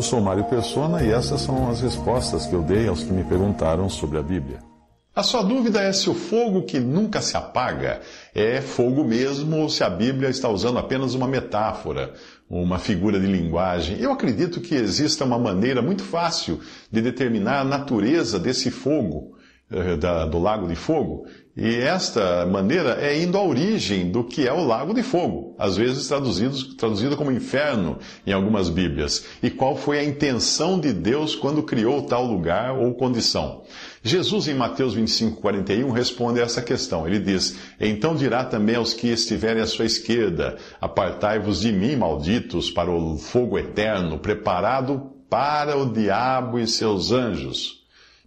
Eu sou Mário Persona e essas são as respostas que eu dei aos que me perguntaram sobre a Bíblia. A sua dúvida é se o fogo que nunca se apaga é fogo mesmo ou se a Bíblia está usando apenas uma metáfora, uma figura de linguagem. Eu acredito que exista uma maneira muito fácil de determinar a natureza desse fogo, da, do lago de fogo, e esta maneira é indo à origem do que é o lago de fogo, às vezes traduzido, traduzido como inferno em algumas Bíblias, e qual foi a intenção de Deus quando criou tal lugar ou condição. Jesus, em Mateus 25, 41, responde a essa questão. Ele diz: Então dirá também aos que estiverem à sua esquerda: Apartai-vos de mim, malditos, para o fogo eterno, preparado para o diabo e seus anjos.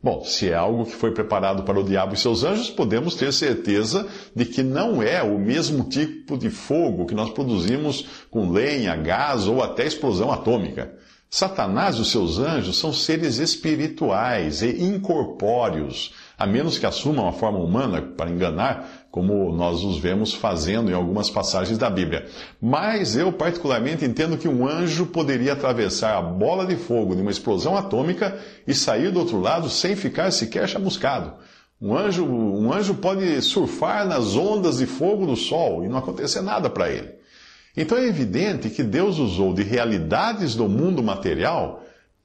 Bom, se é algo que foi preparado para o diabo e seus anjos, podemos ter certeza de que não é o mesmo tipo de fogo que nós produzimos com lenha, gás ou até explosão atômica. Satanás e os seus anjos são seres espirituais e incorpóreos, a menos que assumam a forma humana para enganar, como nós os vemos fazendo em algumas passagens da Bíblia. Mas eu, particularmente, entendo que um anjo poderia atravessar a bola de fogo de uma explosão atômica e sair do outro lado sem ficar sequer chamuscado. Um anjo, um anjo pode surfar nas ondas de fogo do sol e não acontecer nada para ele. Então é evidente que Deus usou de realidades do mundo material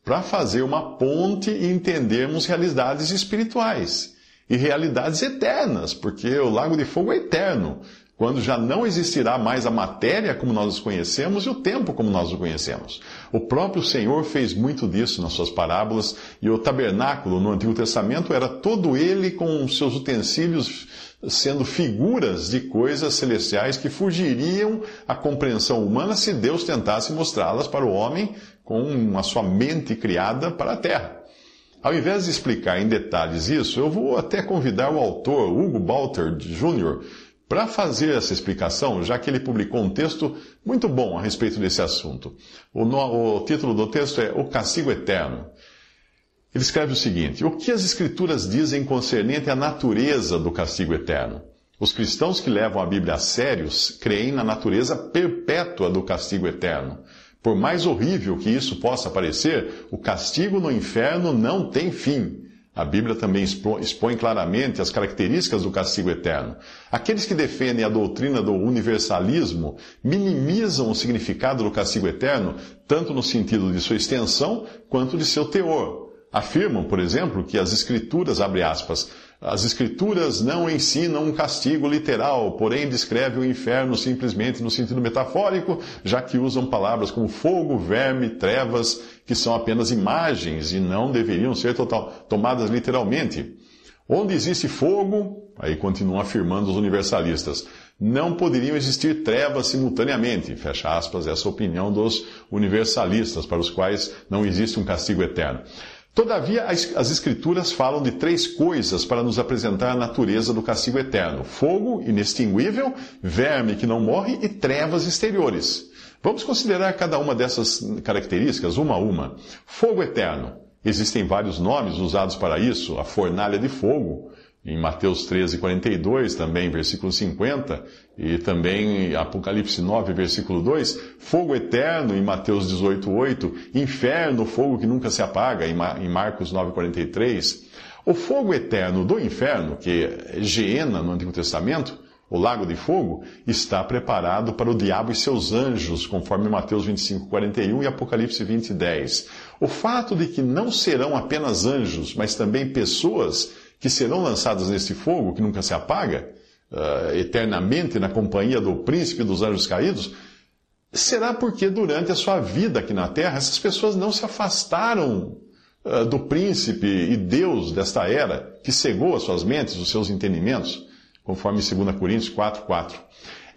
para fazer uma ponte e entendermos realidades espirituais e realidades eternas, porque o lago de fogo é eterno, quando já não existirá mais a matéria como nós os conhecemos e o tempo como nós o conhecemos. O próprio Senhor fez muito disso nas suas parábolas, e o tabernáculo no Antigo Testamento era todo ele com seus utensílios sendo figuras de coisas celestiais que fugiriam à compreensão humana se Deus tentasse mostrá-las para o homem com a sua mente criada para a terra. Ao invés de explicar em detalhes isso, eu vou até convidar o autor, Hugo Balter Jr., para fazer essa explicação, já que ele publicou um texto muito bom a respeito desse assunto. O, no, o título do texto é O Castigo Eterno. Ele escreve o seguinte: O que as Escrituras dizem concernente à natureza do castigo eterno? Os cristãos que levam a Bíblia a sérios creem na natureza perpétua do castigo eterno. Por mais horrível que isso possa parecer, o castigo no inferno não tem fim. A Bíblia também expõe claramente as características do castigo eterno. Aqueles que defendem a doutrina do universalismo minimizam o significado do castigo eterno, tanto no sentido de sua extensão quanto de seu teor afirmam, por exemplo, que as escrituras, abre aspas, as escrituras não ensinam um castigo literal, porém descreve o inferno simplesmente no sentido metafórico, já que usam palavras como fogo, verme, trevas, que são apenas imagens e não deveriam ser total, tomadas literalmente. Onde existe fogo, aí continuam afirmando os universalistas, não poderiam existir trevas simultaneamente. Fecha aspas, essa opinião dos universalistas, para os quais não existe um castigo eterno. Todavia, as Escrituras falam de três coisas para nos apresentar a natureza do castigo eterno: fogo inextinguível, verme que não morre e trevas exteriores. Vamos considerar cada uma dessas características uma a uma. Fogo eterno. Existem vários nomes usados para isso: a fornalha de fogo, em Mateus 13, 42, também versículo 50, e também Apocalipse 9, versículo 2, fogo eterno em Mateus 18, 8, inferno, fogo que nunca se apaga em Marcos 9, 43. O fogo eterno do inferno, que é Geena no Antigo Testamento, o lago de fogo, está preparado para o diabo e seus anjos, conforme Mateus 25, 41 e Apocalipse 20, 10. O fato de que não serão apenas anjos, mas também pessoas que serão lançadas nesse fogo que nunca se apaga, uh, eternamente na companhia do príncipe dos anjos caídos, será porque durante a sua vida aqui na terra, essas pessoas não se afastaram uh, do príncipe e Deus desta era, que cegou as suas mentes, os seus entendimentos, conforme 2 Coríntios 4, 4.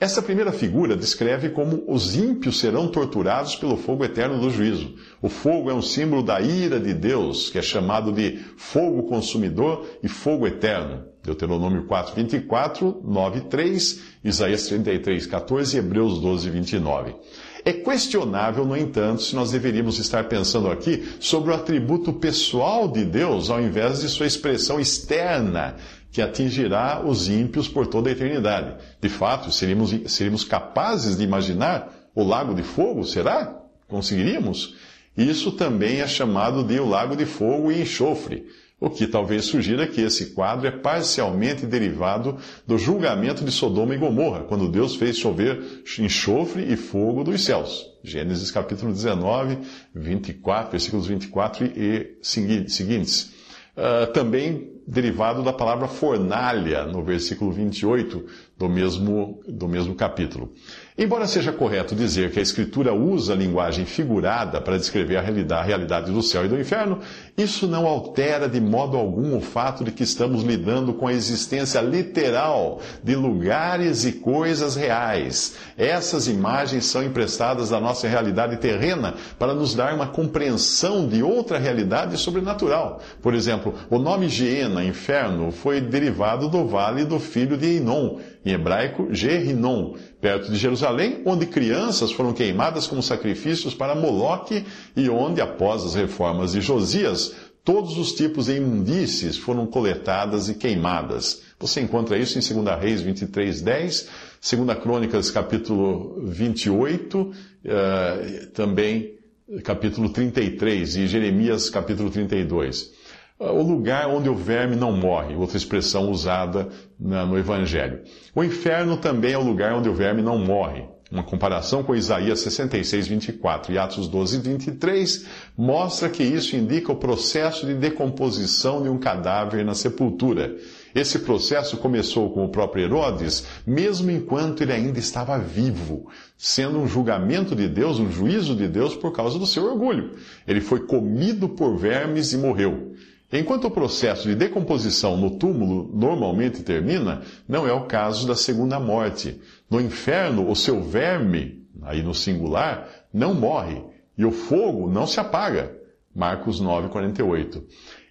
Essa primeira figura descreve como os ímpios serão torturados pelo fogo eterno do juízo. O fogo é um símbolo da ira de Deus, que é chamado de fogo consumidor e fogo eterno. Deuteronômio 4, 24, 9, 3, Isaías 33, 14 e Hebreus 12, 29. É questionável, no entanto, se nós deveríamos estar pensando aqui sobre o atributo pessoal de Deus ao invés de sua expressão externa, que atingirá os ímpios por toda a eternidade. De fato, seríamos, seríamos capazes de imaginar o lago de fogo? Será? Conseguiríamos? Isso também é chamado de o lago de fogo e enxofre o que talvez sugira que esse quadro é parcialmente derivado do julgamento de Sodoma e Gomorra, quando Deus fez chover enxofre e fogo dos céus. Gênesis capítulo 19, 24, versículos 24 e seguintes. Uh, também derivado da palavra fornalha, no versículo 28 do mesmo, do mesmo capítulo. Embora seja correto dizer que a Escritura usa a linguagem figurada para descrever a realidade, a realidade do céu e do inferno, isso não altera de modo algum o fato de que estamos lidando com a existência literal de lugares e coisas reais. Essas imagens são emprestadas da nossa realidade terrena para nos dar uma compreensão de outra realidade sobrenatural. Por exemplo, o nome Geena, inferno, foi derivado do vale do filho de Enon, em hebraico, Gerinon, perto de Jerusalém, onde crianças foram queimadas como sacrifícios para Moloque e onde, após as reformas de Josias, todos os tipos de imundícies foram coletadas e queimadas. Você encontra isso em 2 Reis 23, 10, 2 Crônicas capítulo 28, uh, eh, também capítulo 33 e Jeremias capítulo 32 o lugar onde o verme não morre, outra expressão usada no Evangelho. O inferno também é o lugar onde o verme não morre. Uma comparação com Isaías 66, 24 e Atos 12, 23 mostra que isso indica o processo de decomposição de um cadáver na sepultura. Esse processo começou com o próprio Herodes, mesmo enquanto ele ainda estava vivo, sendo um julgamento de Deus, um juízo de Deus por causa do seu orgulho. Ele foi comido por vermes e morreu. Enquanto o processo de decomposição no túmulo normalmente termina, não é o caso da segunda morte. No inferno, o seu verme, aí no singular, não morre, e o fogo não se apaga. Marcos 9, 48.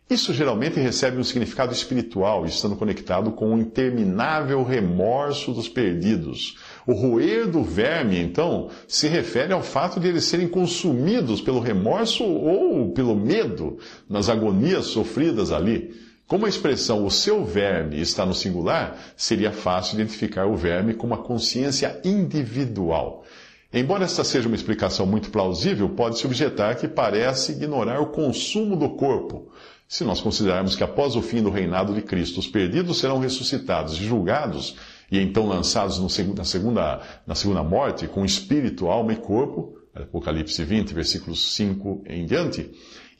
Isso geralmente recebe um significado espiritual, estando conectado com o interminável remorso dos perdidos. O roer do verme, então, se refere ao fato de eles serem consumidos pelo remorso ou pelo medo nas agonias sofridas ali. Como a expressão o seu verme está no singular, seria fácil identificar o verme com uma consciência individual. Embora esta seja uma explicação muito plausível, pode-se objetar que parece ignorar o consumo do corpo se nós considerarmos que após o fim do reinado de Cristo, os perdidos serão ressuscitados e julgados, e então lançados na, segunda, na segunda morte, com espírito, alma e corpo, Apocalipse 20, versículos 5 em diante,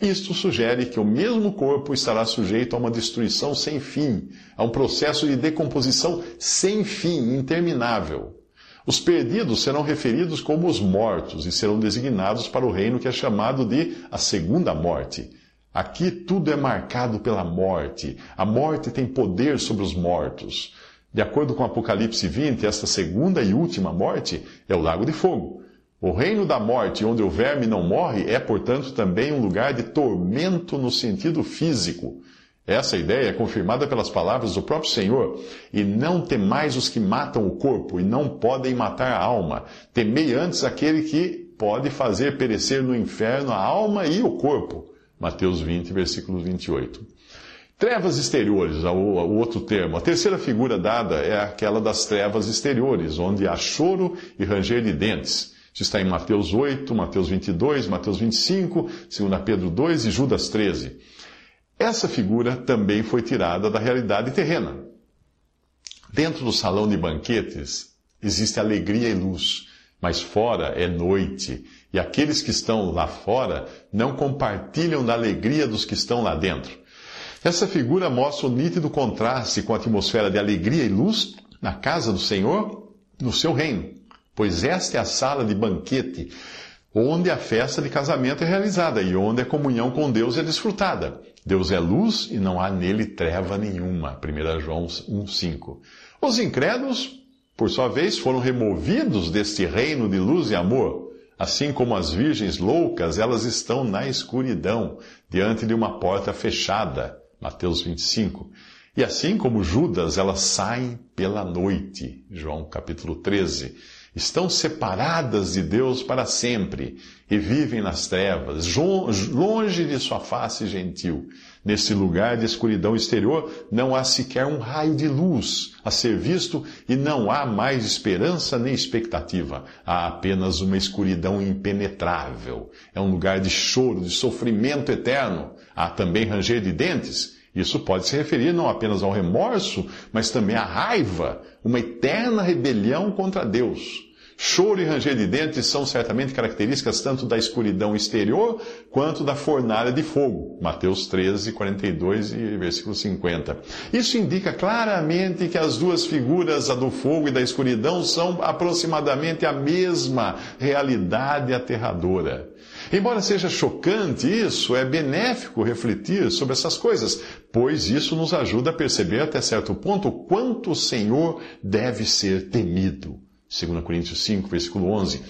isto sugere que o mesmo corpo estará sujeito a uma destruição sem fim, a um processo de decomposição sem fim, interminável. Os perdidos serão referidos como os mortos e serão designados para o reino que é chamado de a segunda morte Aqui tudo é marcado pela morte. A morte tem poder sobre os mortos. De acordo com Apocalipse 20, esta segunda e última morte é o lago de fogo. O reino da morte, onde o verme não morre, é, portanto, também um lugar de tormento no sentido físico. Essa ideia é confirmada pelas palavras do próprio Senhor. E não temais os que matam o corpo e não podem matar a alma. Temei antes aquele que pode fazer perecer no inferno a alma e o corpo. Mateus 20, versículo 28. Trevas exteriores, o, o outro termo. A terceira figura dada é aquela das trevas exteriores, onde há choro e ranger de dentes. Isso está em Mateus 8, Mateus 22, Mateus 25, 2 Pedro 2 e Judas 13. Essa figura também foi tirada da realidade terrena. Dentro do salão de banquetes existe alegria e luz, mas fora é noite e aqueles que estão lá fora não compartilham da alegria dos que estão lá dentro. Essa figura mostra o nítido contraste com a atmosfera de alegria e luz na casa do Senhor, no seu reino, pois esta é a sala de banquete, onde a festa de casamento é realizada e onde a comunhão com Deus é desfrutada. Deus é luz e não há nele treva nenhuma. 1 João 1,5. Os incrédulos por sua vez, foram removidos deste reino de luz e amor. Assim como as virgens loucas, elas estão na escuridão, diante de uma porta fechada. Mateus 25. E assim como Judas, elas saem pela noite. João capítulo 13 estão separadas de Deus para sempre e vivem nas trevas, longe de sua face gentil. Nesse lugar de escuridão exterior não há sequer um raio de luz a ser visto e não há mais esperança nem expectativa. Há apenas uma escuridão impenetrável. É um lugar de choro, de sofrimento eterno. Há também ranger de dentes. Isso pode se referir não apenas ao remorso, mas também à raiva, uma eterna rebelião contra Deus. Choro e ranger de dentes são certamente características tanto da escuridão exterior quanto da fornalha de fogo. Mateus 13, 42 e versículo 50. Isso indica claramente que as duas figuras, a do fogo e da escuridão, são aproximadamente a mesma realidade aterradora. Embora seja chocante isso, é benéfico refletir sobre essas coisas, pois isso nos ajuda a perceber até certo ponto o quanto o Senhor deve ser temido. 2 Coríntios 5, versículo 11.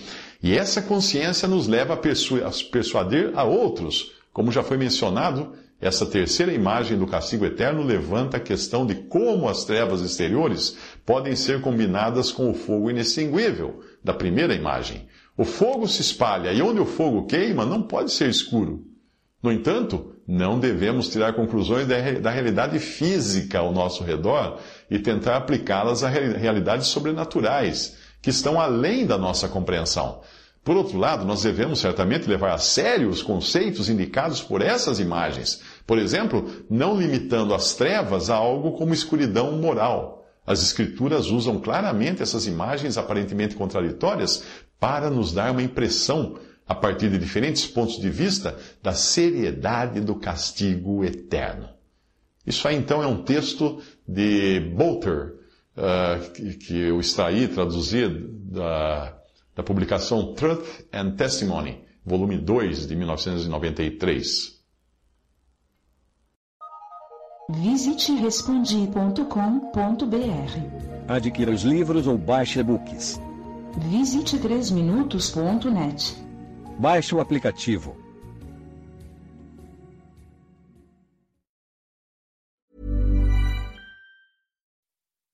E essa consciência nos leva a, persu a persuadir a outros. Como já foi mencionado, essa terceira imagem do castigo eterno levanta a questão de como as trevas exteriores podem ser combinadas com o fogo inextinguível da primeira imagem. O fogo se espalha e onde o fogo queima não pode ser escuro. No entanto, não devemos tirar conclusões da realidade física ao nosso redor e tentar aplicá-las a realidades sobrenaturais que estão além da nossa compreensão. Por outro lado, nós devemos certamente levar a sério os conceitos indicados por essas imagens. Por exemplo, não limitando as trevas a algo como escuridão moral. As Escrituras usam claramente essas imagens aparentemente contraditórias para nos dar uma impressão, a partir de diferentes pontos de vista, da seriedade do castigo eterno. Isso aí então é um texto de Bolter, uh, que, eu extraí, traduzi da, da publicação Truth and Testimony, volume 2, de 1993. Visite respondi.com.br. Adquira os livros ou baixe e-books. Visite 3minutos.net. Baixe o aplicativo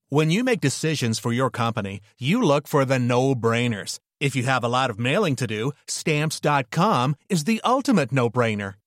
When you make decisions for your company, you look for the no-brainers. If you have a lot of mailing to do, stamps.com is the ultimate no-brainer.